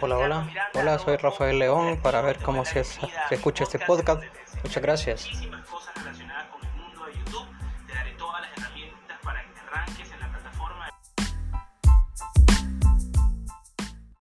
Hola, hola. Hola, soy Rafael León para ver cómo se, se escucha este podcast. Muchas gracias.